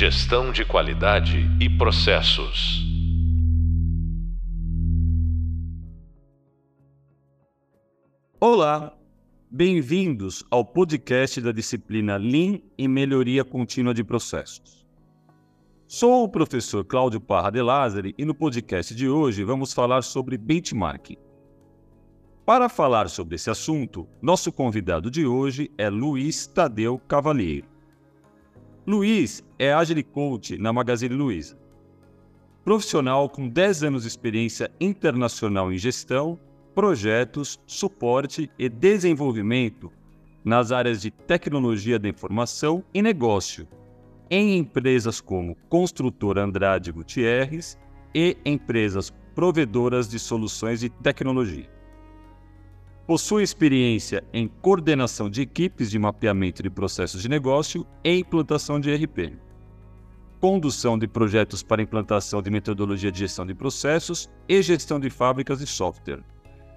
Gestão de qualidade e processos. Olá, bem-vindos ao podcast da disciplina Lean e Melhoria Contínua de Processos. Sou o professor Cláudio Parra de Lázari e no podcast de hoje vamos falar sobre benchmarking. Para falar sobre esse assunto, nosso convidado de hoje é Luiz Tadeu Cavalheiro. Luiz é Agile Coach na Magazine Luiza. Profissional com 10 anos de experiência internacional em gestão projetos, suporte e desenvolvimento nas áreas de tecnologia da informação e negócio, em empresas como Construtora Andrade Gutierrez e empresas provedoras de soluções de tecnologia. Possui experiência em coordenação de equipes de mapeamento de processos de negócio e implantação de ERP. Condução de projetos para implantação de metodologia de gestão de processos e gestão de fábricas e software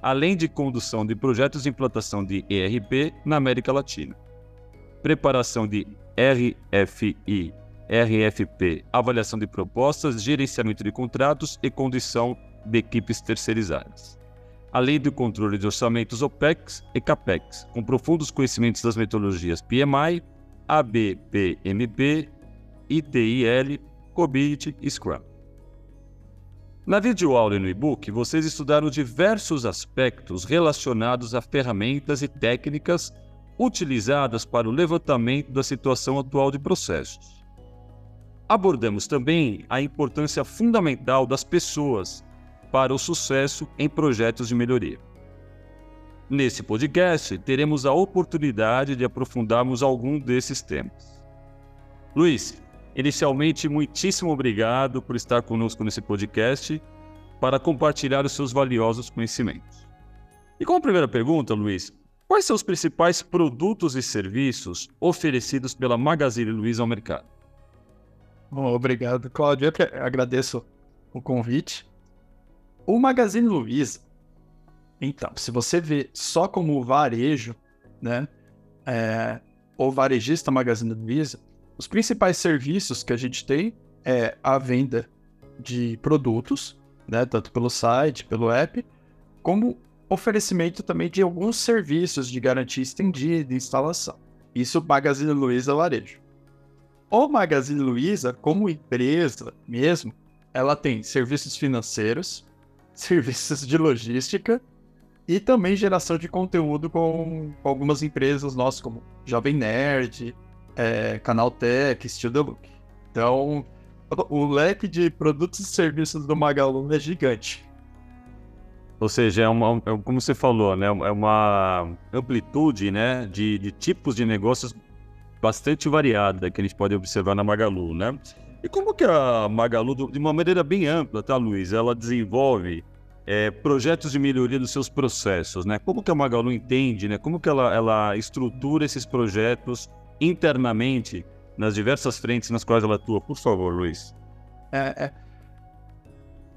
além de condução de projetos de implantação de ERP na América Latina. Preparação de RFI, RFP, avaliação de propostas, gerenciamento de contratos e condição de equipes terceirizadas. Além do controle de orçamentos OPEX e CAPEX, com profundos conhecimentos das metodologias PMI, ABPMP, ITIL, COBIT e Scrum. Na videoaula e no e-book, vocês estudaram diversos aspectos relacionados a ferramentas e técnicas utilizadas para o levantamento da situação atual de processos. Abordamos também a importância fundamental das pessoas para o sucesso em projetos de melhoria. Nesse podcast, teremos a oportunidade de aprofundarmos algum desses temas. Luiz, Inicialmente, muitíssimo obrigado por estar conosco nesse podcast para compartilhar os seus valiosos conhecimentos. E como primeira pergunta, Luiz, quais são os principais produtos e serviços oferecidos pela Magazine Luiza ao mercado? Bom, obrigado, Cláudio. Eu agradeço o convite. O Magazine Luiza, então, se você vê só como varejo, né, é, varejista Magazine Luiza, os principais serviços que a gente tem é a venda de produtos, né, tanto pelo site, pelo app, como oferecimento também de alguns serviços de garantia estendida instalação. Isso Magazine Luiza Varejo. O Magazine Luiza, como empresa mesmo, ela tem serviços financeiros, serviços de logística e também geração de conteúdo com, algumas empresas nossas, como Jovem Nerd, é, Canaltech, Steel The Look. Então, o leque de produtos e serviços do Magalu é gigante. Ou seja, é uma, é como você falou, né, é uma amplitude né, de, de tipos de negócios bastante variada que a gente pode observar na Magalu, né? E como que a Magalu, de uma maneira bem ampla, tá, Luiz? Ela desenvolve é, projetos de melhoria dos seus processos, né? Como que a Magalu entende, né? Como que ela, ela estrutura esses projetos internamente nas diversas frentes nas quais ela atua? Por favor, Luiz. É, é.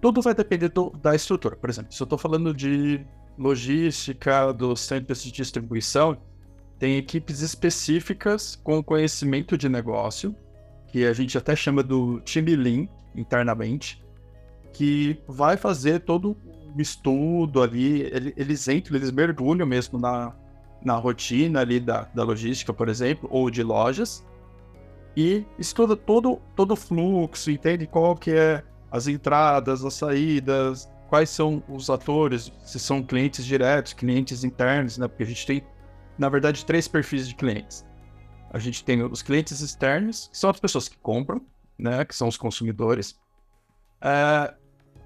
Tudo vai depender do, da estrutura. Por exemplo, se eu estou falando de logística, dos centros de distribuição, tem equipes específicas com conhecimento de negócio, que a gente até chama do time Lean internamente, que vai fazer todo o estudo ali, eles entram, eles mergulham mesmo na, na rotina ali da, da logística, por exemplo, ou de lojas, e estuda todo, todo o fluxo, entende qual que é as entradas, as saídas, quais são os atores, se são clientes diretos, clientes internos, né? Porque a gente tem, na verdade, três perfis de clientes. A gente tem os clientes externos, que são as pessoas que compram, né? Que são os consumidores. É,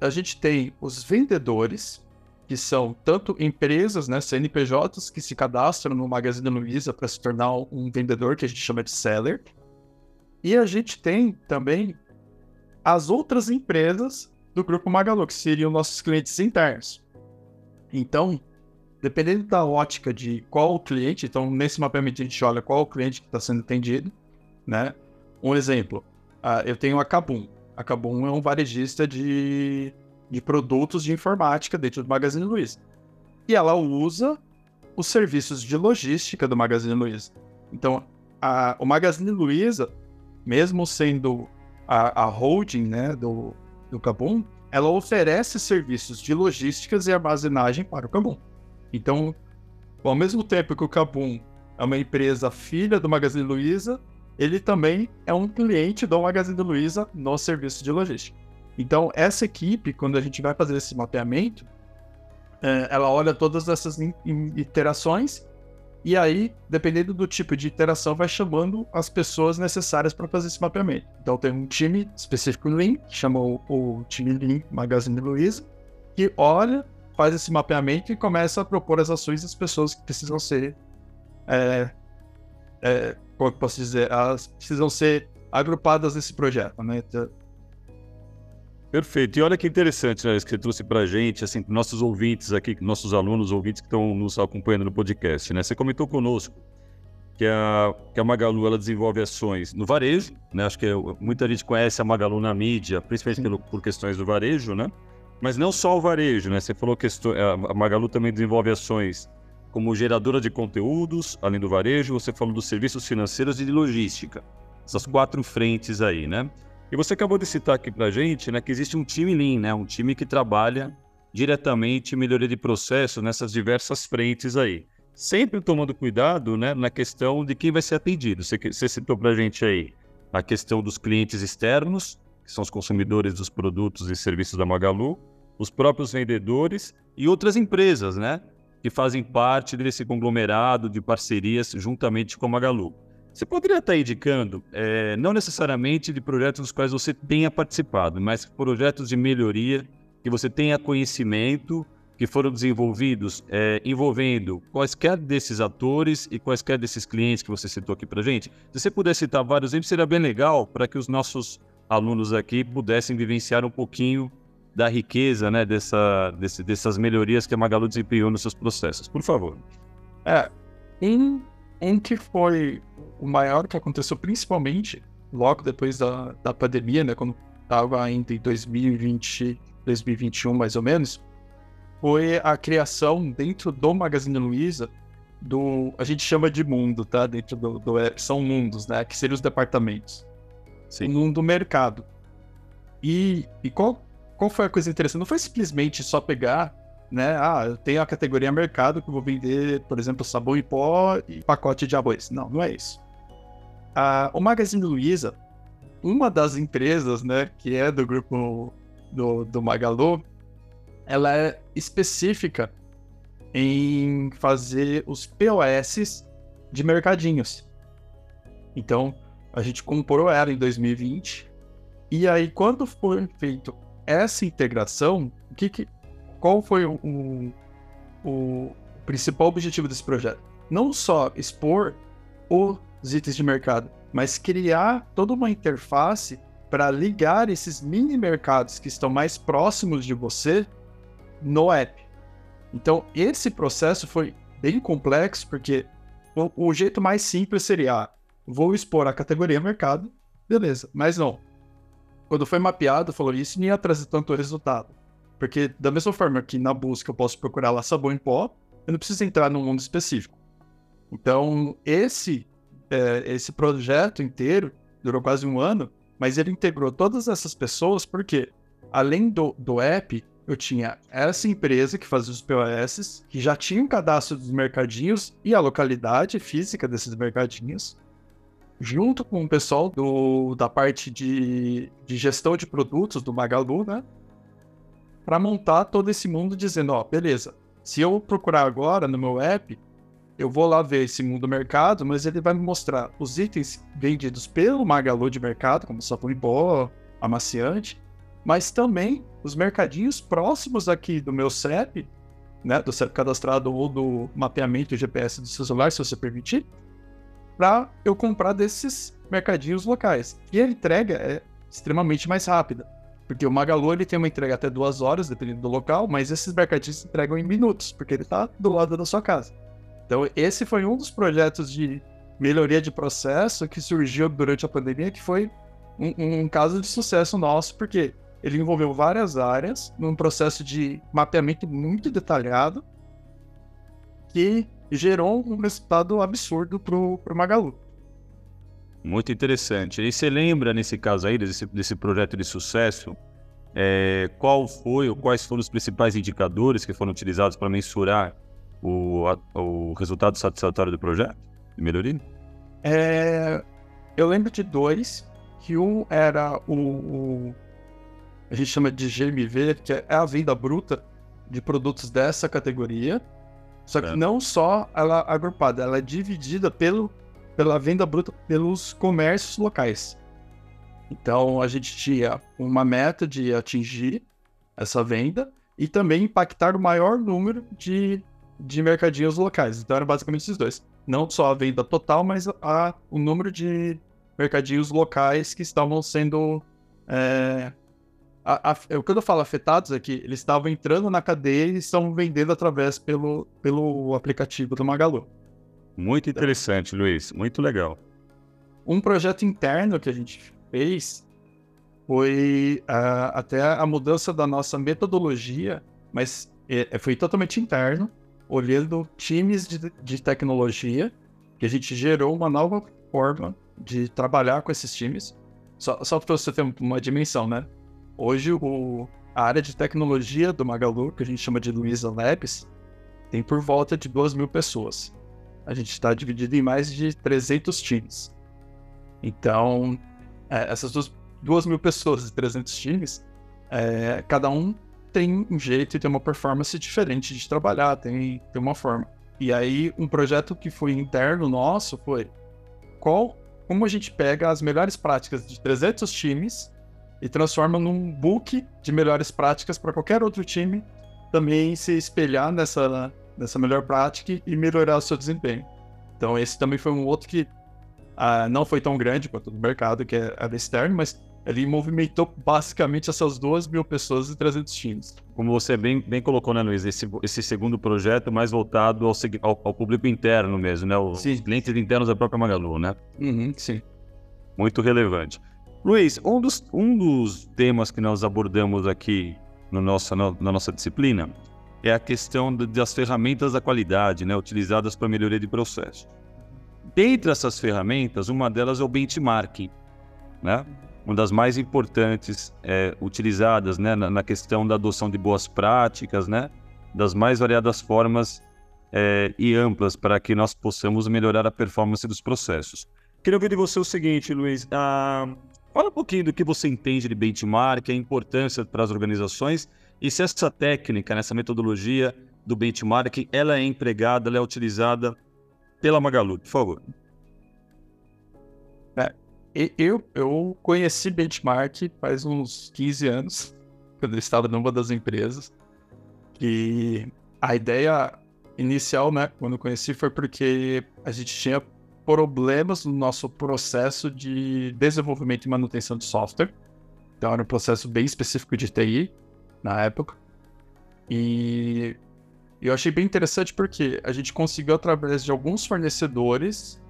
a gente tem os vendedores, que são tanto empresas, né, CNPJs, que se cadastram no Magazine Luiza para se tornar um vendedor, que a gente chama de seller. E a gente tem também as outras empresas do grupo Magalu, que seriam nossos clientes internos. Então, dependendo da ótica de qual o cliente, então nesse mapeamento a gente olha qual o cliente que está sendo atendido, né? Um exemplo, uh, eu tenho a Kabum. A Kabum é um varejista de de produtos de informática dentro do Magazine Luiza. E ela usa os serviços de logística do Magazine Luiza. Então, a, o Magazine Luiza mesmo sendo a, a holding né, do, do Kabum, ela oferece serviços de logísticas e armazenagem para o Kabum. Então, ao mesmo tempo que o Kabum é uma empresa filha do Magazine Luiza, ele também é um cliente do Magazine Luiza no serviço de logística. Então, essa equipe, quando a gente vai fazer esse mapeamento, é, ela olha todas essas interações e aí, dependendo do tipo de interação, vai chamando as pessoas necessárias para fazer esse mapeamento. Então, tem um time específico Lean, que chama o, o time Lean Magazine Luiza, que olha, faz esse mapeamento e começa a propor as ações das pessoas que precisam ser é, é, como eu posso dizer, elas precisam ser agrupadas nesse projeto, né? Então, Perfeito. E olha que interessante né, isso que você trouxe para a gente, assim, para nossos ouvintes aqui, nossos alunos, ouvintes que estão nos acompanhando no podcast, né? Você comentou conosco que a, que a Magalu ela desenvolve ações no varejo, né? Acho que muita gente conhece a Magalu na mídia, principalmente pelo, por questões do varejo, né? Mas não só o varejo, né? Você falou que a Magalu também desenvolve ações como geradora de conteúdos, além do varejo, você falou dos serviços financeiros e de logística. Essas quatro frentes aí, né? E você acabou de citar aqui para a gente né, que existe um time Lean, né, um time que trabalha diretamente em melhoria de processo nessas diversas frentes aí. Sempre tomando cuidado né, na questão de quem vai ser atendido. Você, você citou para a gente aí a questão dos clientes externos, que são os consumidores dos produtos e serviços da Magalu, os próprios vendedores e outras empresas, né? Que fazem parte desse conglomerado de parcerias juntamente com a Magalu. Você poderia estar indicando, é, não necessariamente de projetos nos quais você tenha participado, mas projetos de melhoria que você tenha conhecimento, que foram desenvolvidos é, envolvendo quaisquer desses atores e quaisquer desses clientes que você citou aqui para gente. Se você puder citar vários exemplos, seria bem legal para que os nossos alunos aqui pudessem vivenciar um pouquinho da riqueza né, dessa, desse, dessas melhorias que a Magalu desempenhou nos seus processos. Por favor. É, em um que foi o maior que aconteceu principalmente logo depois da, da pandemia, né, quando estava ainda em 2020, 2021 mais ou menos, foi a criação dentro do Magazine Luiza do, a gente chama de mundo, tá? Dentro do, do são mundos, né? Que seriam os departamentos. Sim. O mundo mercado. E, e qual, qual foi a coisa interessante? Não foi simplesmente só pegar né? Ah, eu tenho a categoria mercado que eu vou vender, por exemplo, sabão em pó e pacote de arroz. Não, não é isso. Ah, o Magazine Luiza, uma das empresas, né, que é do grupo do, do Magalu, ela é específica em fazer os POS de mercadinhos. Então, a gente comprou ela em 2020. E aí, quando foi feito essa integração, o que, que qual foi o, o, principal objetivo desse projeto? Não só expor os itens de mercado, mas criar toda uma interface para ligar esses mini mercados que estão mais próximos de você no app. Então, esse processo foi bem complexo, porque o, o jeito mais simples seria: ah, vou expor a categoria mercado, beleza, mas não. Quando foi mapeado, falou isso não ia trazer tanto resultado. Porque da mesma forma que na busca eu posso procurar lá sabão em pó, eu não preciso entrar num mundo específico. Então, esse, é, esse projeto inteiro durou quase um ano, mas ele integrou todas essas pessoas porque, além do, do app, eu tinha essa empresa que fazia os POS, que já tinha um cadastro dos mercadinhos e a localidade física desses mercadinhos, junto com o pessoal do, da parte de, de gestão de produtos do Magalu, né? para montar todo esse mundo dizendo, ó, beleza, se eu procurar agora no meu app, eu vou lá ver esse mundo mercado, mas ele vai me mostrar os itens vendidos pelo Magalu de mercado, como sabão em pó, amaciante, mas também os mercadinhos próximos aqui do meu CEP, né, do CEP cadastrado ou do mapeamento GPS do seu celular, se você permitir, para eu comprar desses mercadinhos locais. E a entrega é extremamente mais rápida. Porque o Magalu ele tem uma entrega até duas horas, dependendo do local, mas esses mercadinhos entregam em minutos, porque ele está do lado da sua casa. Então, esse foi um dos projetos de melhoria de processo que surgiu durante a pandemia, que foi um, um caso de sucesso nosso, porque ele envolveu várias áreas num processo de mapeamento muito detalhado que gerou um resultado absurdo para o Magalu. Muito interessante. E você lembra, nesse caso aí, desse, desse projeto de sucesso, é, qual foi ou quais foram os principais indicadores que foram utilizados para mensurar o, a, o resultado satisfatório do projeto de melhoria? É, eu lembro de dois, que um era o, o, a gente chama de GMV, que é a venda bruta de produtos dessa categoria. Só que é. não só ela é agrupada, ela é dividida pelo, pela venda bruta pelos comércios locais. Então a gente tinha uma meta de atingir essa venda e também impactar o maior número de, de mercadinhos locais. Então eram basicamente esses dois. Não só a venda total, mas a, o número de mercadinhos locais que estavam sendo. É, a, a, quando eu falo afetados aqui, eles estavam entrando na cadeia e estão vendendo através pelo, pelo aplicativo do Magalu. Muito interessante, Luiz. Muito legal. Um projeto interno que a gente fez foi uh, até a mudança da nossa metodologia, mas é, foi totalmente interno, olhando times de, de tecnologia, que a gente gerou uma nova forma de trabalhar com esses times. Só, só para você ter uma dimensão, né? Hoje, o, a área de tecnologia do Magalu, que a gente chama de Luiza Labs, tem por volta de 2 mil pessoas. A gente está dividido em mais de 300 times. Então, é, essas duas, duas mil pessoas e 300 times, é, cada um tem um jeito e tem uma performance diferente de trabalhar, tem, tem uma forma. E aí, um projeto que foi interno nosso foi qual, como a gente pega as melhores práticas de 300 times e transforma num book de melhores práticas para qualquer outro time também se espelhar nessa, nessa melhor prática e melhorar o seu desempenho. Então, esse também foi um outro que Uh, não foi tão grande quanto no mercado, que é a externo, mas ele movimentou basicamente essas duas mil pessoas e 300 times. Como você bem, bem colocou, né, Luiz? Esse, esse segundo projeto mais voltado ao, ao, ao público interno mesmo, né? Os sim. clientes internos da própria Magalu, né? Uhum, sim. Muito relevante. Luiz, um dos, um dos temas que nós abordamos aqui no nosso, na, na nossa disciplina é a questão das ferramentas da qualidade, né, utilizadas para melhoria de processo. Dentre essas ferramentas, uma delas é o benchmarking, né? uma das mais importantes é, utilizadas né, na, na, questão da adoção de boas práticas, né, das mais variadas formas é, e amplas para que nós possamos melhorar a performance dos processos. Queria ouvir de você o seguinte, Luiz. Ah, fala um pouquinho do que você entende de benchmark, a importância para as organizações e se essa técnica, essa metodologia do benchmark, ela é empregada, ela é utilizada pela Magalu, por favor. É, eu, eu conheci Benchmark faz uns 15 anos, quando eu estava numa das empresas. E a ideia inicial, né, quando eu conheci, foi porque a gente tinha problemas no nosso processo de desenvolvimento e manutenção de software. Então era um processo bem específico de TI na época. E eu achei bem interessante porque a gente conseguiu, através de alguns fornecedores,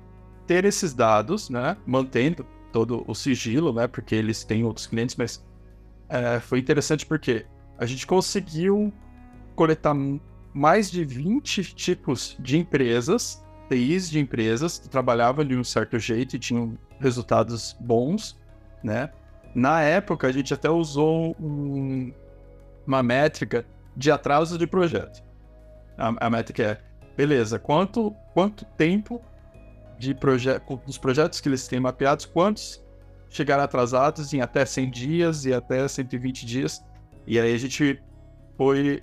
ter esses dados, né? Mantendo todo o sigilo, né? Porque eles têm outros clientes, mas é, foi interessante porque a gente conseguiu coletar mais de 20 tipos de empresas, TIs de empresas, que trabalhavam de um certo jeito e tinham resultados bons, né? Na época, a gente até usou um, uma métrica de atraso de projeto a, a métrica é, beleza, quanto, quanto tempo de projeto, dos projetos que eles têm mapeados, quantos chegaram atrasados em até 100 dias e até 120 dias. E aí a gente foi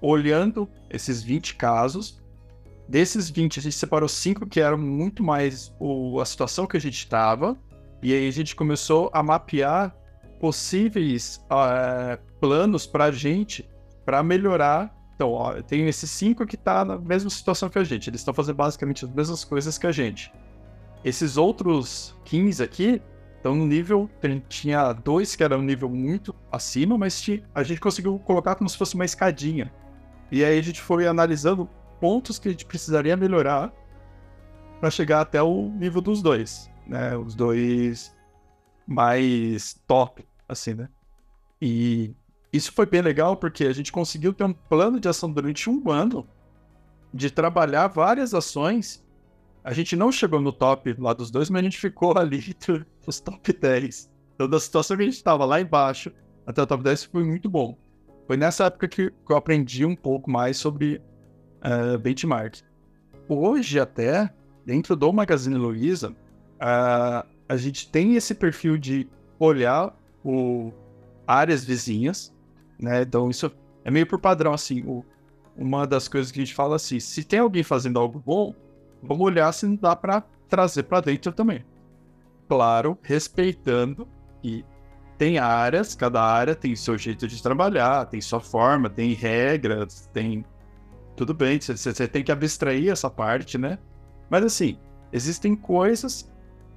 olhando esses 20 casos. Desses 20, a gente separou cinco que eram muito mais o, a situação que a gente estava. E aí a gente começou a mapear possíveis uh, planos para a gente para melhorar então, ó, tenho esses cinco que tá na mesma situação que a gente. Eles estão fazendo basicamente as mesmas coisas que a gente. Esses outros 15 aqui estão no nível. Tinha dois que eram um nível muito acima, mas a gente conseguiu colocar como se fosse uma escadinha. E aí a gente foi analisando pontos que a gente precisaria melhorar para chegar até o nível dos dois, né? Os dois mais top, assim, né? E isso foi bem legal porque a gente conseguiu ter um plano de ação durante um ano de trabalhar várias ações a gente não chegou no top lá dos dois, mas a gente ficou ali nos top 10. Então, da situação que a gente estava lá embaixo até o top 10 foi muito bom. Foi nessa época que, eu aprendi um pouco mais sobre uh, benchmark. Hoje, até, dentro do Magazine Luiza, uh, a gente tem esse perfil de olhar o, áreas vizinhas, né? Então, isso é meio por padrão, assim. O, uma das coisas que a gente fala assim: se tem alguém fazendo algo bom, vamos olhar se não dá para trazer para dentro também. Claro, respeitando que tem áreas, cada área tem seu jeito de trabalhar, tem sua forma, tem regras, tem. Tudo bem, você tem que abstrair essa parte, né? Mas assim, existem coisas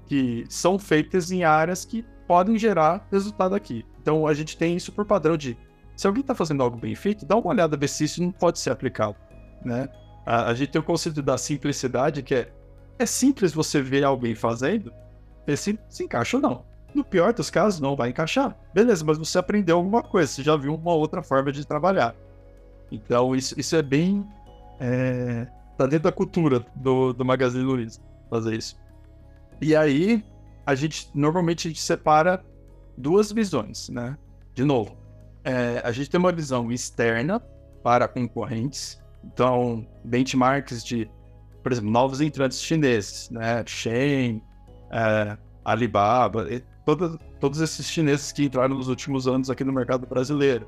que são feitas em áreas que podem gerar resultado aqui. Então a gente tem isso por padrão de se alguém está fazendo algo bem feito, dá uma olhada ver se isso não pode ser aplicado, né? A, a gente tem o conceito da simplicidade, que é é simples você ver alguém fazendo, ver se se encaixa ou não. No pior dos casos, não vai encaixar. Beleza, mas você aprendeu alguma coisa, você já viu uma outra forma de trabalhar. Então, isso, isso é bem. É, tá dentro da cultura do, do Magazine Luiza fazer isso. E aí, a gente normalmente a gente separa duas visões, né? De novo, é, a gente tem uma visão externa para concorrentes, então benchmarks de, por exemplo, novos entrantes chineses, né? Shein, é, Alibaba, todo, todos esses chineses que entraram nos últimos anos aqui no mercado brasileiro.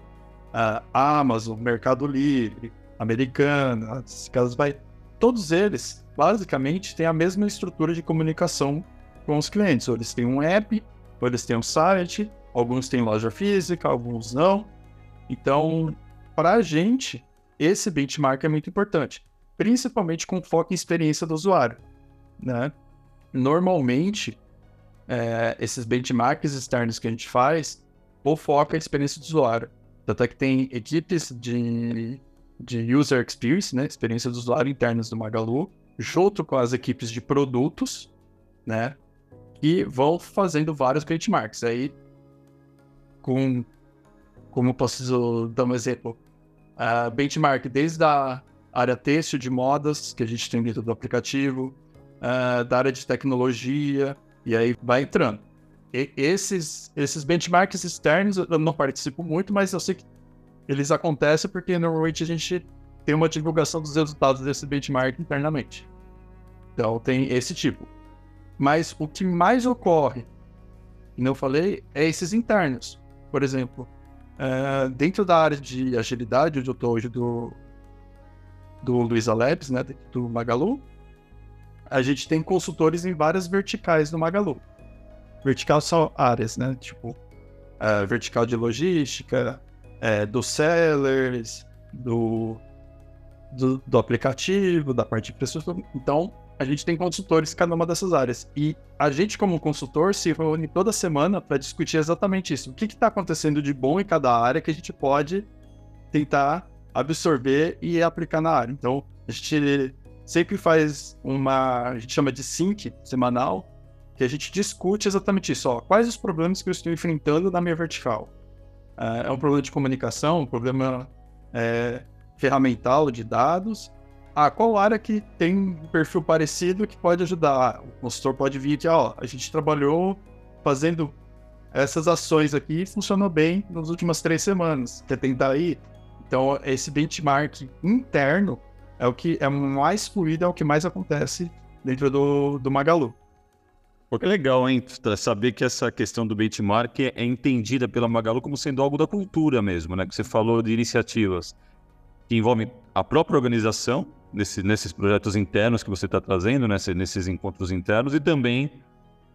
Amazon, Mercado Livre, Americana, casas vai. Todos eles, basicamente, têm a mesma estrutura de comunicação com os clientes. Ou eles têm um app, ou eles têm um site, alguns têm loja física, alguns não. Então, para a gente, esse benchmark é muito importante, principalmente com foco em experiência do usuário. Né? Normalmente, é, esses benchmarks externos que a gente faz, o foco é a experiência do usuário. Tanto é que tem equipes de, de user experience, né, experiência do usuário internas do Magalu, junto com as equipes de produtos, né, e vão fazendo vários benchmarks. Aí, com, como posso dar um exemplo, uh, benchmark desde a área têxtil de modas, que a gente tem dentro do aplicativo, uh, da área de tecnologia, e aí vai entrando. E esses, esses benchmarks externos eu não participo muito, mas eu sei que eles acontecem porque normalmente a gente tem uma divulgação dos resultados desse benchmark internamente. Então tem esse tipo. Mas o que mais ocorre, como eu falei, é esses internos. Por exemplo, uh, dentro da área de agilidade, onde eu estou hoje do, do Luiza Labs, né, do Magalu, a gente tem consultores em várias verticais do Magalu. Vertical são áreas, né? Tipo, uh, vertical de logística, uh, dos sellers, do, do, do, aplicativo, da parte de infraestrutura. Então, a gente tem consultores em cada uma dessas áreas. E a gente, como consultor, se reúne toda semana para discutir exatamente isso. O que está acontecendo de bom em cada área que a gente pode tentar absorver e aplicar na área. Então, a gente sempre faz uma, a gente chama de sync semanal, que a gente discute exatamente isso. Ó, quais os problemas que eu estou enfrentando na minha vertical? Uh, é um problema de comunicação, um problema é, ferramental de dados. Ah, qual área que tem um perfil parecido que pode ajudar? O consultor pode vir aqui, ó, a gente trabalhou fazendo essas ações aqui funcionou bem nas últimas três semanas. Quer tentar aí? Então, esse benchmark interno é o que é mais fluido, é o que mais acontece dentro do, do Magalu. Pô, que legal, hein? Saber que essa questão do benchmark é entendida pela Magalu como sendo algo da cultura mesmo, né? Que você falou de iniciativas que envolvem a própria organização, nesse, nesses projetos internos que você está trazendo, né? nesses encontros internos, e também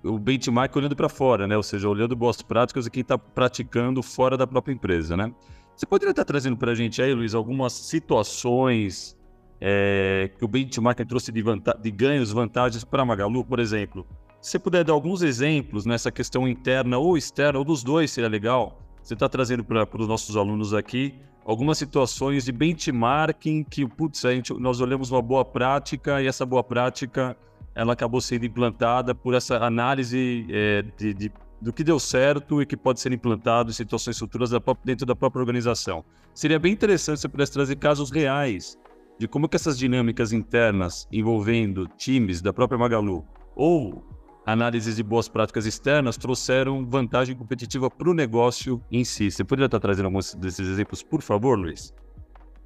o benchmark olhando para fora, né? Ou seja, olhando boas práticas e quem está praticando fora da própria empresa, né? Você poderia estar tá trazendo para a gente aí, Luiz, algumas situações é, que o benchmark trouxe de, de ganhos, vantagens para a Magalu, por exemplo. Se você puder dar alguns exemplos nessa questão interna ou externa, ou dos dois, seria legal. Você está trazendo para os nossos alunos aqui algumas situações de benchmarking que, putz, a gente, nós olhamos uma boa prática e essa boa prática ela acabou sendo implantada por essa análise é, de, de, do que deu certo e que pode ser implantado em situações futuras da, dentro da própria organização. Seria bem interessante se você pudesse trazer casos reais de como que essas dinâmicas internas envolvendo times da própria Magalu ou análises de boas práticas externas trouxeram vantagem competitiva para o negócio em si. Você poderia estar trazendo alguns desses exemplos, por favor, Luiz?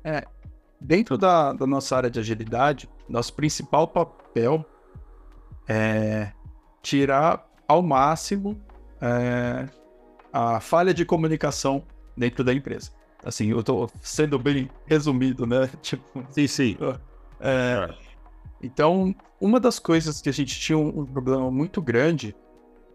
É, dentro da, da nossa área de agilidade, nosso principal papel é tirar ao máximo é, a falha de comunicação dentro da empresa. Assim, eu estou sendo bem resumido, né? Tipo, sim, sim. É, é. Então, uma das coisas que a gente tinha um, problema muito grande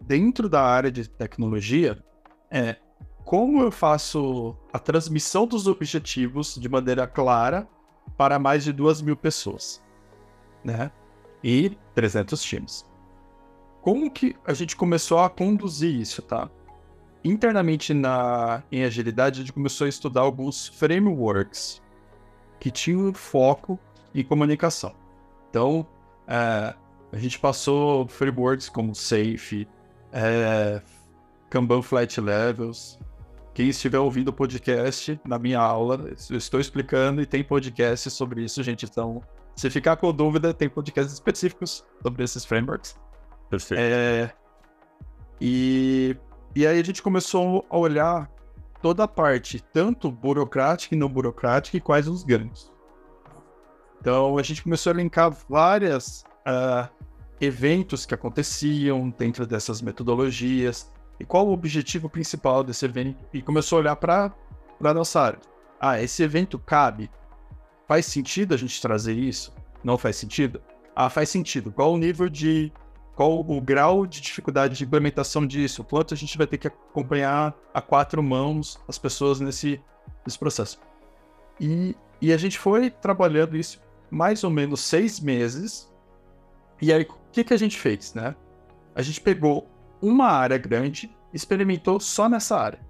dentro da área de tecnologia é como eu faço a transmissão dos objetivos de maneira clara para mais de duas mil pessoas, né? E 300 times. Como que a gente começou a conduzir isso, tá? Internamente na, em agilidade, a gente começou a estudar alguns frameworks que tinham foco em comunicação. Então, é, a gente passou frameworks como Safe, é, Kanban Flight Levels. Quem estiver ouvindo o podcast na minha aula, eu estou explicando e tem podcast sobre isso, gente. Então, se ficar com dúvida, tem podcasts específicos sobre esses frameworks. Perfeito. É, e, e aí a gente começou a olhar toda a parte, tanto burocrática e não burocrática, e quais os ganhos. Então a gente começou a linkar várias uh, eventos que aconteciam dentro dessas metodologias e qual o objetivo principal desse evento e começou a olhar para a nossa área. Ah, esse evento cabe? Faz sentido a gente trazer isso? Não faz sentido? Ah, faz sentido. Qual o nível de. Qual o grau de dificuldade de implementação disso? Quanto a gente vai ter que acompanhar a quatro mãos as pessoas nesse, nesse processo? E, e a gente foi trabalhando isso mais ou menos seis meses. E aí, o que, que a gente fez, né? A gente pegou uma área grande, experimentou só nessa área.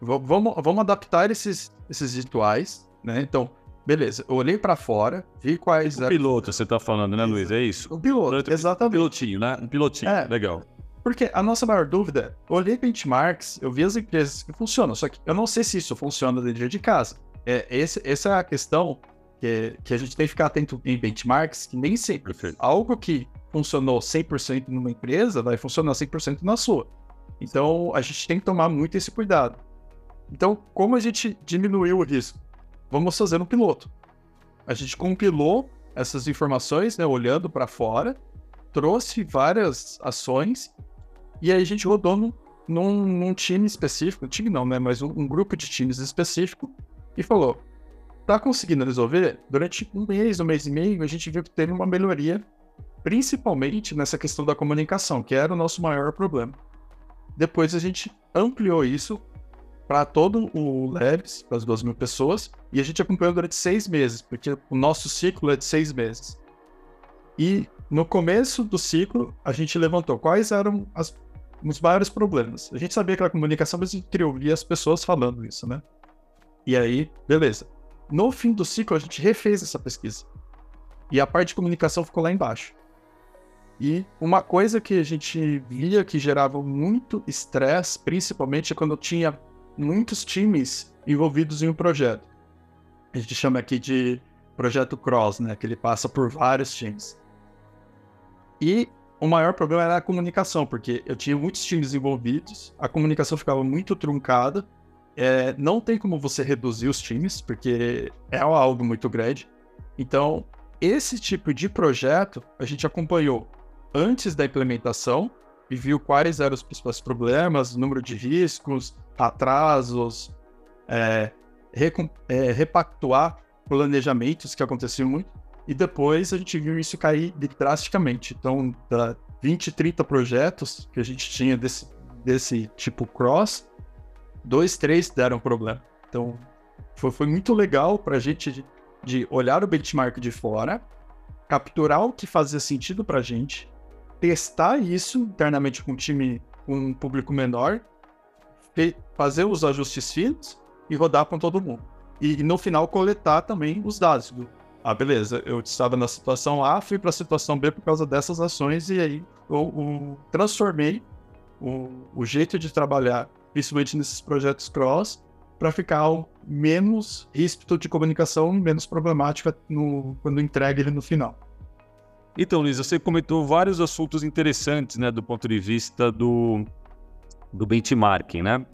V vamos, vamos adaptar esses, esses rituais, né? Então, beleza, eu olhei para fora, vi quais... O piloto, você tá falando, né, Luiz? É isso? O piloto, exatamente. Um pilotinho, né? Um pilotinho, é, legal. Porque a nossa maior dúvida, eu olhei benchmarks, eu vi as empresas que funcionam, só que eu não sei se isso funciona dentro de casa. É, esse, essa é a questão que, que a gente tem que ficar atento em benchmarks, que nem sempre Perfeito. algo que funcionou 100% numa empresa vai funcionar 100% na sua. Então, a gente tem que tomar muito esse cuidado. Então, como a gente diminuiu o risco? Vamos fazer um piloto. A gente compilou essas informações, né, olhando para fora, trouxe várias ações e aí a gente rodou num, num, num time específico, time não, né, mas um, um grupo de times específico e falou: tá conseguindo resolver, durante um mês, um mês e meio, a gente viu que teve uma melhoria, principalmente nessa questão da comunicação, que era o nosso maior problema. Depois a gente ampliou isso para todo o Labs, para as duas mil pessoas, e a gente acompanhou durante seis meses, porque o nosso ciclo é de seis meses. E no começo do ciclo, a gente levantou quais eram as, os maiores problemas. A gente sabia que era comunicação, mas a gente ouvir as pessoas falando isso, né? E aí, beleza. No fim do ciclo, a gente refez essa pesquisa. E a parte de comunicação ficou lá embaixo. E uma coisa que a gente via que gerava muito estresse, principalmente é quando tinha muitos times envolvidos em um projeto. A gente chama aqui de projeto cross, né? Que ele passa por vários times. E o maior problema era a comunicação, porque eu tinha muitos times envolvidos, a comunicação ficava muito truncada é, não tem como você reduzir os times, porque é algo muito grande. Então, esse tipo de projeto a gente acompanhou antes da implementação e viu quais eram os principais problemas, número de riscos, atrasos, é, é, repactuar planejamentos que aconteciam muito. E depois a gente viu isso cair drasticamente. Então, da 20, 30 projetos que a gente tinha desse, desse tipo cross, dois, três deram problema. Então, foi, foi muito legal para a gente de, de, olhar o benchmark de fora, capturar o que fazia sentido para a gente, testar isso internamente com um time, com um público menor, fazer os ajustes finos e rodar com todo mundo. E, no final coletar também os dados. Do, ah, beleza, eu estava na situação A, fui para a situação B por causa dessas ações e aí eu, eu transformei o, o jeito de trabalhar principalmente nesses projetos cross, para ficar menos ríspido de comunicação, menos problemática no, quando entrega ele no final. Então, Luiz, você comentou vários assuntos interessantes, né, do ponto de vista do, do benchmarking, né?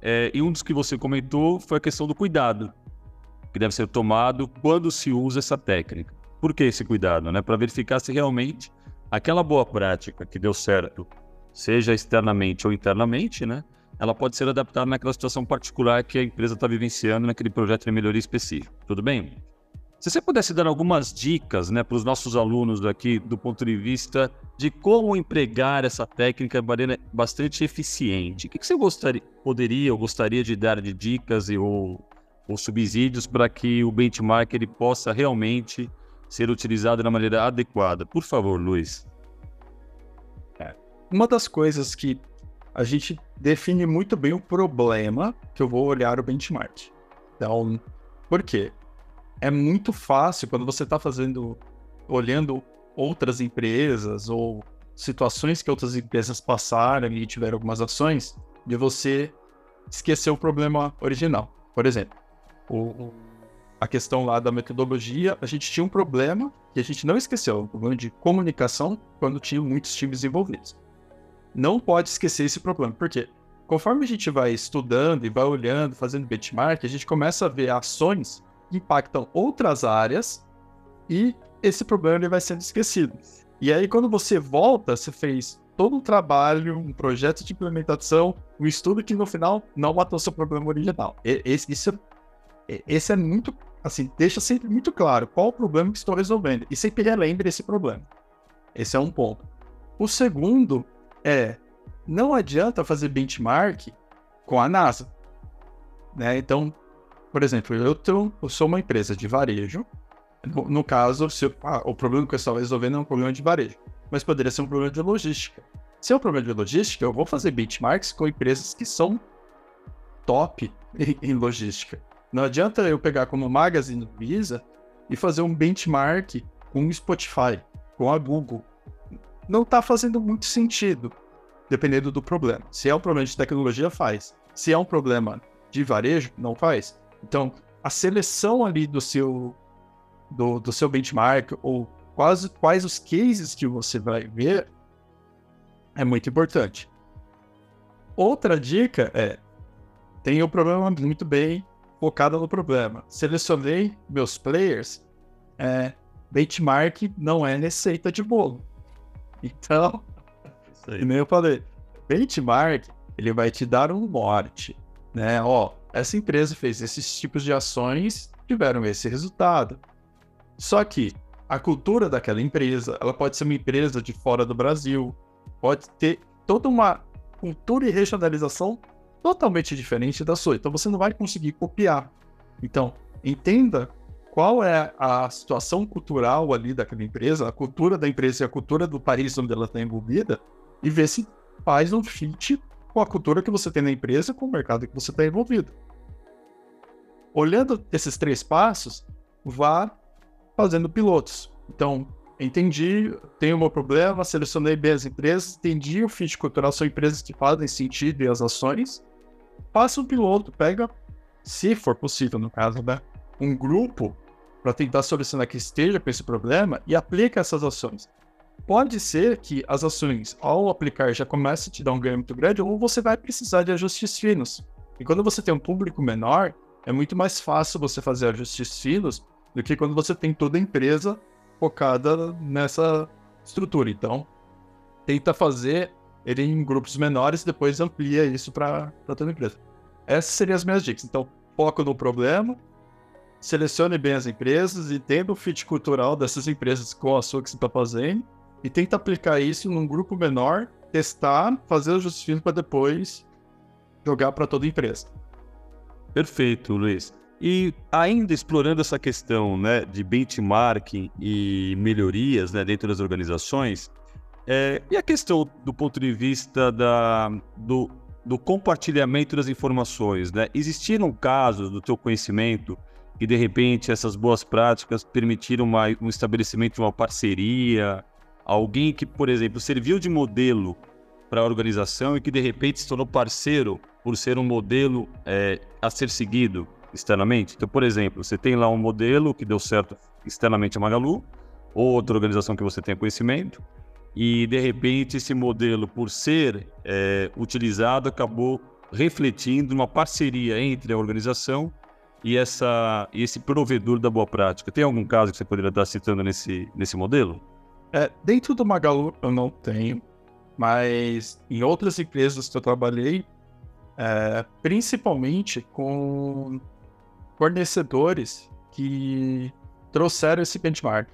É, e um dos que você comentou foi a questão do cuidado, que deve ser tomado quando se usa essa técnica. Por que esse cuidado? Né? Para verificar se realmente aquela boa prática que deu certo, seja externamente ou internamente, né? Ela pode ser adaptada naquela situação particular que a empresa está vivenciando naquele projeto de melhoria específico. Tudo bem? Se você pudesse dar algumas dicas né, para os nossos alunos aqui, do ponto de vista de como empregar essa técnica de maneira bastante eficiente, o que, que você gostaria, poderia ou gostaria de dar de dicas e, ou, ou subsídios para que o benchmark ele possa realmente ser utilizado da maneira adequada? Por favor, Luiz. É. Uma das coisas que a gente define muito bem o problema que eu vou olhar o benchmark. Então, por quê? é muito fácil quando você está fazendo, olhando outras empresas ou situações que outras empresas passaram e tiveram algumas ações, de você esquecer o problema original. Por exemplo, o, a questão lá da metodologia, a gente tinha um problema que a gente não esqueceu, um problema de comunicação quando tinha muitos times envolvidos. Não pode esquecer esse problema, por quê? Conforme a gente vai estudando e vai olhando, fazendo benchmark, a gente começa a ver ações impactam outras áreas e esse problema ele vai sendo esquecido. E aí, quando você volta, você fez todo um trabalho, um projeto de implementação, um estudo que no final não matou seu problema original. Esse, isso, esse é muito, assim, deixa sempre muito claro qual o problema que estou resolvendo e sempre relembre esse problema. Esse é um ponto. O segundo é, não adianta fazer benchmark com a NASA. Né? Então, por exemplo, eu, tenho, eu sou uma empresa de varejo. No, no caso, se, ah, o problema que eu estava resolvendo é um problema de varejo, mas poderia ser um problema de logística. Se é um problema de logística, eu vou fazer benchmarks com empresas que são top em, em logística. Não adianta eu pegar como Magazine Visa e fazer um benchmark com o Spotify, com a Google. Não está fazendo muito sentido, dependendo do problema. Se é um problema de tecnologia, faz. Se é um problema de varejo, não faz. Então, a seleção ali do seu, do, do seu benchmark ou quais, quais os cases que você vai ver é muito importante. Outra dica é: tenha o problema muito bem focado no problema. Selecionei meus players, é, benchmark não é receita de bolo. Então, e nem eu falei, benchmark ele vai te dar um norte, né? Ó, essa empresa fez esses tipos de ações, tiveram esse resultado. Só que a cultura daquela empresa, ela pode ser uma empresa de fora do Brasil, pode ter toda uma cultura e regionalização totalmente diferente da sua. Então você não vai conseguir copiar. Então, entenda qual é a situação cultural ali daquela empresa, a cultura da empresa e a cultura do país onde ela está envolvida, e ver se faz um fit com a cultura que você tem na empresa, com o mercado que você está envolvido. Olhando esses três passos, vá fazendo pilotos. Então, entendi, tenho meu problema, selecionei bem as empresas, entendi o fit cultural, são empresas que fazem sentido e as ações. Faça um piloto, pega, se for possível, no caso, né, um grupo para tentar solucionar que esteja com esse problema e aplica essas ações. Pode ser que as ações, ao aplicar, já comece a te dar um ganho muito grande, ou você vai precisar de ajustes finos. E quando você tem um público menor, é muito mais fácil você fazer ajustes finos do que quando você tem toda a empresa focada nessa estrutura. Então, tenta fazer ele em grupos menores e depois amplia isso para toda a empresa. Essas seriam as minhas dicas. Então, foco no problema, selecione bem as empresas, entenda o fit cultural dessas empresas com a sua que você está fazendo e tenta aplicar isso num grupo menor, testar, fazer o justificativos para depois jogar para toda empresa. Perfeito, Luiz. E ainda explorando essa questão né, de benchmarking e melhorias né, dentro das organizações, é, e a questão do ponto de vista da, do, do compartilhamento das informações? Né? Existiram casos do teu conhecimento que, de repente, essas boas práticas permitiram uma, um estabelecimento de uma parceria Alguém que, por exemplo, serviu de modelo para a organização e que de repente se tornou parceiro por ser um modelo é, a ser seguido externamente? Então, por exemplo, você tem lá um modelo que deu certo externamente a Magalu, ou outra organização que você tenha conhecimento, e de repente esse modelo, por ser é, utilizado, acabou refletindo uma parceria entre a organização e, essa, esse provedor da boa prática. Tem algum caso que você poderia estar citando nesse, nesse modelo? É, dentro do Magalu eu não tenho, mas em outras empresas que eu trabalhei, é, principalmente com fornecedores que trouxeram esse benchmark.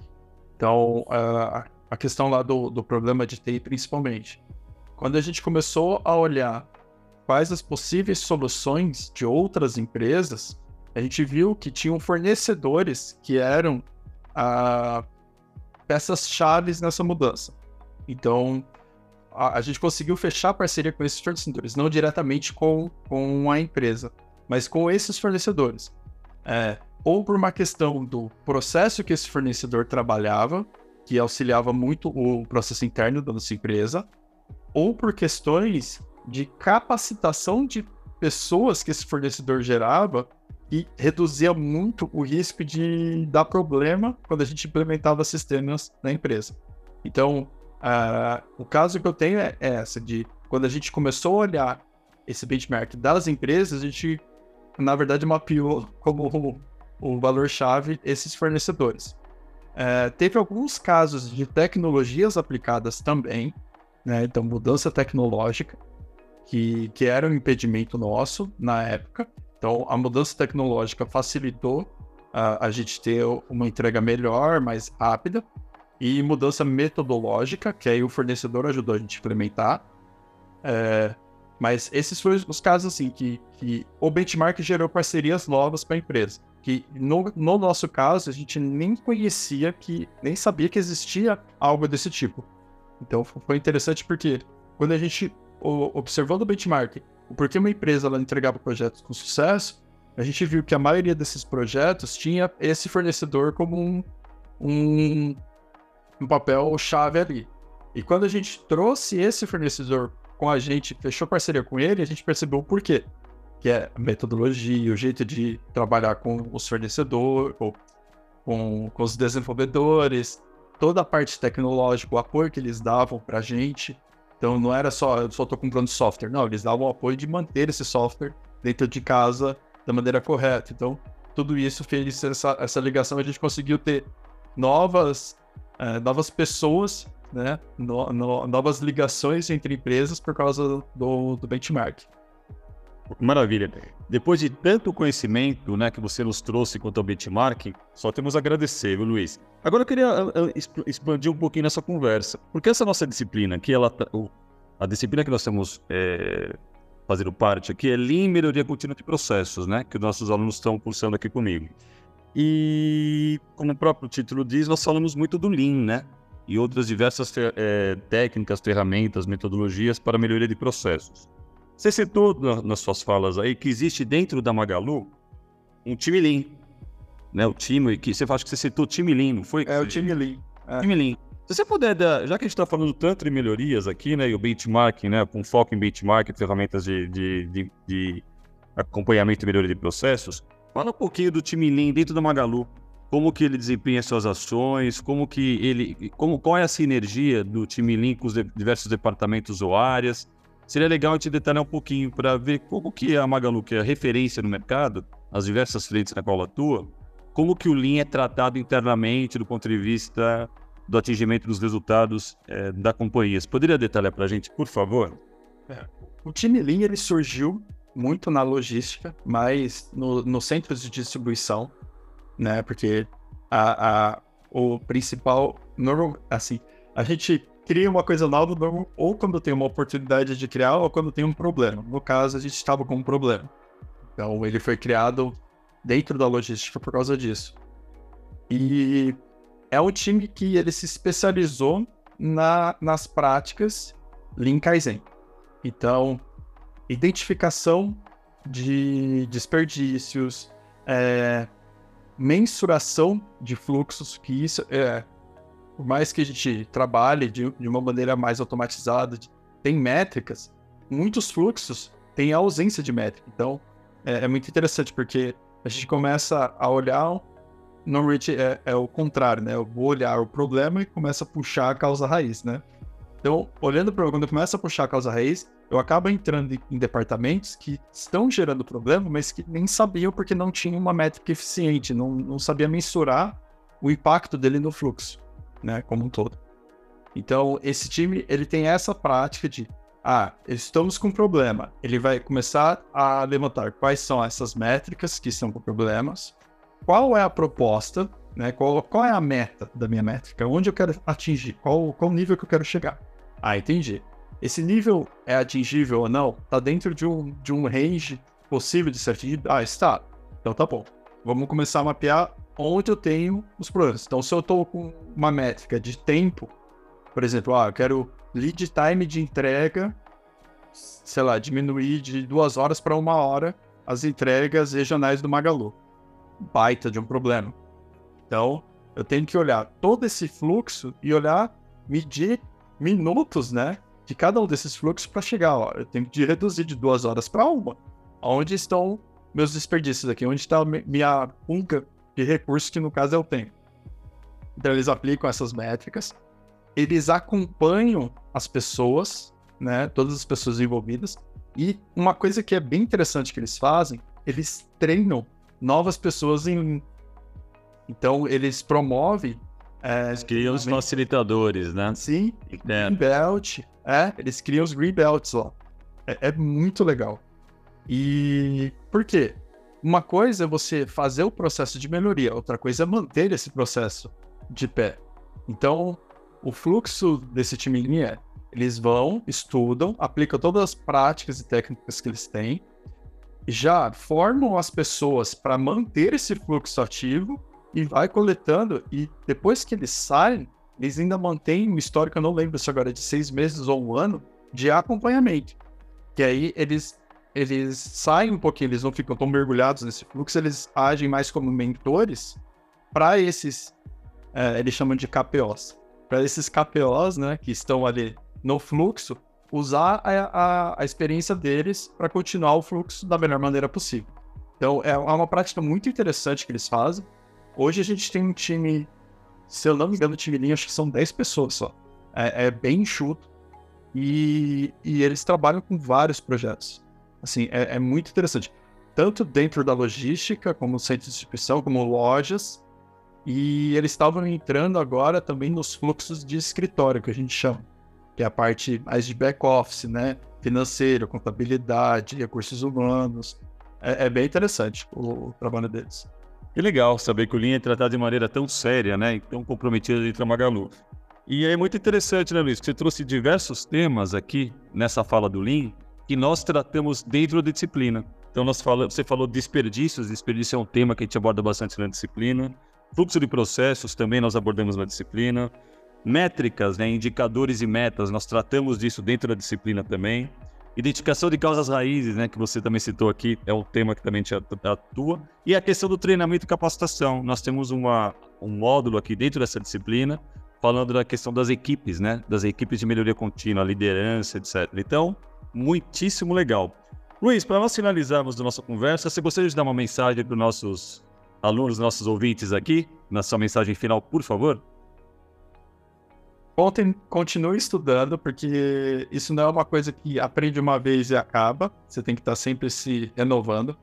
Então, a, a questão lá do, do problema de TI, principalmente. Quando a gente começou a olhar quais as possíveis soluções de outras empresas, a gente viu que tinham fornecedores que eram a, peças chaves nessa mudança. Então, a, a, gente conseguiu fechar parceria com esses fornecedores, não diretamente com, com a empresa, mas com esses fornecedores. É, ou por uma questão do processo que esse fornecedor trabalhava, que auxiliava muito o processo interno da nossa empresa, ou por questões de capacitação de pessoas que esse fornecedor gerava e reduzia muito o risco de dar problema quando a gente implementava sistemas na empresa. Então, uh, o caso que eu tenho é essa, de quando a gente começou a olhar esse benchmark das empresas, a gente, na verdade, mapeou como o valor-chave esses fornecedores. Uh, teve alguns casos de tecnologias aplicadas também, né? então mudança tecnológica, que, que era um impedimento nosso na época, então, a mudança tecnológica facilitou a, gente ter uma entrega melhor, mais rápida, e mudança metodológica, que aí o fornecedor ajudou a gente a implementar. É, mas esses foram os casos assim que, que o benchmark gerou parcerias novas para a empresa. Que no, no, nosso caso a gente nem conhecia que, nem sabia que existia algo desse tipo. Então foi interessante porque quando a gente observou o benchmark porque uma empresa ela entregava projetos com sucesso, a gente viu que a maioria desses projetos tinha esse fornecedor como um, um, um papel chave ali. E quando a gente trouxe esse fornecedor com a gente, fechou parceria com ele, a gente percebeu o porquê. Que é a metodologia, o jeito de trabalhar com os fornecedores, com, com, com os desenvolvedores, toda a parte tecnológica, o apoio que eles davam para a gente. Então não era só, eu só estou comprando software. Não, eles davam apoio de manter esse software dentro de casa da maneira correta. Então, tudo isso fez essa, essa ligação, a gente conseguiu ter novas, uh, novas pessoas, né? No, no, novas ligações entre empresas por causa do, do benchmark. Maravilha. Depois de tanto conhecimento né, que você nos trouxe quanto ao benchmarking, só temos a agradecer, viu, Luiz? Agora eu queria ah, ah, expandir um pouquinho nessa conversa, porque essa nossa disciplina aqui, ela, tá, a disciplina que nós estamos é, fazendo parte aqui é Lean Melhoria Contínua de Processos, né? Que os nossos alunos estão cursando aqui comigo. E, como o próprio título diz, nós falamos muito do Lean, né? E outras diversas é, técnicas, ferramentas, metodologias para melhoria de processos. Você citou nas suas falas aí que existe dentro da Magalu um time Lean, né? O time que você faz que você citou o time Lean, não foi? É, o time Lean. É. Time Lean. Se você puder, dar, já que a gente está falando tanto de melhorias aqui, né? E o benchmarking, né? Com foco em benchmarking, ferramentas de, de, de, de acompanhamento e melhoria de processos, fala um pouquinho do time Lean dentro da Magalu. Como que ele desempenha suas ações, como que ele, como, qual é a sinergia do time Lean com os diversos departamentos ou áreas. Seria legal a gente detalhar um pouquinho para ver como que a Magalu, que é a referência no mercado, as diversas frentes na qual atua, como que o Lean é tratado internamente do ponto de vista do atingimento dos resultados é, da companhia. Você poderia detalhar para a gente, por favor? É, o time Lean ele surgiu muito na logística, mas no, no centros de distribuição, né? Porque a, a, o principal, normal, assim, a gente cria uma coisa nova ou quando tem uma oportunidade de criar ou quando tem um problema. No caso, a gente estava com um problema. Então, ele foi criado dentro da logística por causa disso. E é um time que ele se especializou na, nas práticas Lean Kaizen. Então, identificação de desperdícios, é, mensuração de fluxos, que isso é, por mais que a gente trabalhe de, de uma maneira mais automatizada, tem métricas, muitos fluxos têm ausência de métrica. Então, é, é muito interessante, porque a gente começa a olhar, normalmente é, é, o contrário, né? Eu vou olhar o problema e começa a puxar a causa raiz, né? Então, olhando para quando eu começo a puxar a causa raiz, eu acabo entrando em departamentos que estão gerando problema, mas que nem sabiam porque não tinha uma métrica eficiente, não, não sabia mensurar o impacto dele no fluxo, né, como um todo. Então, esse time, ele tem essa prática de, ah, estamos com um problema. Ele vai começar a levantar quais são essas métricas que estão com problemas, qual é a proposta, né, qual, qual é a meta da minha métrica, onde eu quero atingir, qual, qual nível que eu quero chegar. Ah, entendi. Esse nível é atingível ou não? Está dentro de um, de um range possível de ser atingido? Ah, está. Então tá bom. Vamos começar a mapear onde eu tenho os problemas. Então, se eu estou com uma métrica de tempo, por exemplo, ah, eu quero lead time de entrega, sei lá, diminuir de duas horas para uma hora as entregas regionais do Magalu. Baita de um problema. Então, eu tenho que olhar todo esse fluxo e olhar, medir minutos, né? De cada um desses fluxos para chegar, ó. Eu tenho que reduzir de duas horas para uma. Onde estão meus desperdícios aqui? Onde está minha punca de recursos que no caso é o tempo? Então eles aplicam essas métricas, eles acompanham as pessoas, né? Todas as pessoas envolvidas. E uma coisa que é bem interessante que eles fazem, eles treinam novas pessoas em. Então eles promovem é, eles criam os facilitadores, né? Sim, é. Greenbelt. É, eles criam os Greenbelts lá. É, é, muito legal. E por quê? Uma coisa é você fazer o processo de melhoria, outra coisa é manter esse processo de pé. Então, o fluxo desse time é: eles vão, estudam, aplicam todas as práticas e técnicas que eles têm, já formam as pessoas para manter esse fluxo ativo e vai coletando. E depois que eles saem, eles ainda mantêm um histórico, eu não lembro se agora é de seis meses ou um ano, de acompanhamento. Que aí eles, eles saem um pouquinho, eles não ficam tão mergulhados nesse fluxo, eles agem mais como mentores para esses, é, eles chamam de KPOs. Para esses KPOs, né, que estão ali no fluxo, usar a, a, a experiência deles para continuar o fluxo da melhor maneira possível. Então, é uma prática muito interessante que eles fazem. Hoje a gente tem um time, se eu não me engano, o time acho que são 10 pessoas só. É, é bem enxuto. E, e, eles trabalham com vários projetos. Assim, é, é, muito interessante. Tanto dentro da logística, como centro de distribuição, como lojas. E eles estavam entrando agora também nos fluxos de escritório, que a gente chama. Que é a parte mais de back-office, né? Financeiro, contabilidade, recursos humanos. É, é bem interessante o, o trabalho deles. Que legal saber que o Lean é tratado de maneira tão séria, né? E tão comprometida dentro da Magalu. E é muito interessante, né, Luiz? Que você trouxe diversos temas aqui nessa fala do Lean que nós tratamos dentro da disciplina. Então, nós fala, você falou desperdícios, desperdício é um tema que a gente aborda bastante na disciplina. Fluxo de processos também nós abordamos na disciplina. Métricas, né, indicadores e metas, nós tratamos disso dentro da disciplina também. Identificação de causas raízes, né, que você também citou aqui, é um tema que também te atua. E a questão do treinamento e capacitação. Nós temos uma, um módulo aqui dentro dessa disciplina falando da questão das equipes, né, das equipes de melhoria contínua, liderança, etc. Então, muitíssimo legal. Luiz, para nós finalizarmos a nossa conversa, você gostaria de dar uma mensagem para os nossos alunos, nossos ouvintes aqui, na sua mensagem final, por favor? continue estudando, porque isso não é uma coisa que aprende uma vez e acaba. Você tem que estar sempre se renovando.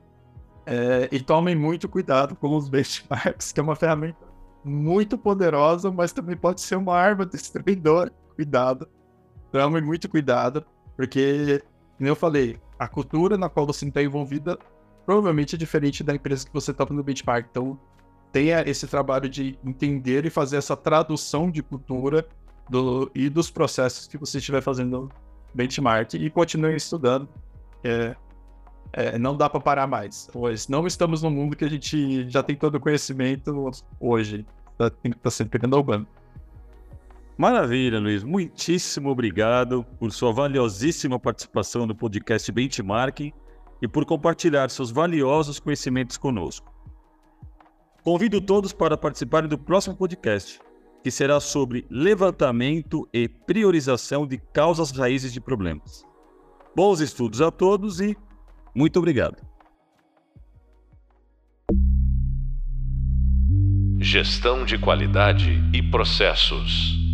É, e tomem muito cuidado com os benchmarks, que é uma ferramenta muito poderosa, mas também pode ser uma arma destruidora. Cuidado. Tomem muito cuidado, porque, como eu falei, a cultura na qual você está envolvida provavelmente é diferente da empresa que você está no benchmark. Então, tenha esse trabalho de entender e fazer essa tradução de cultura do, e dos processos que você estiver fazendo benchmark e continue estudando. É, é, não dá para parar mais. Pois não estamos num mundo que a gente já tem todo o conhecimento hoje. Tá, tem que estar tá sempre renovando. Maravilha, Luiz. Muitíssimo obrigado por sua valiosíssima participação no podcast Benchmarking e por compartilhar seus valiosos conhecimentos conosco. Convido todos para participarem do próximo podcast, que será sobre levantamento e priorização de causas raízes de problemas. Bons estudos a todos e muito obrigado. Gestão de qualidade e processos.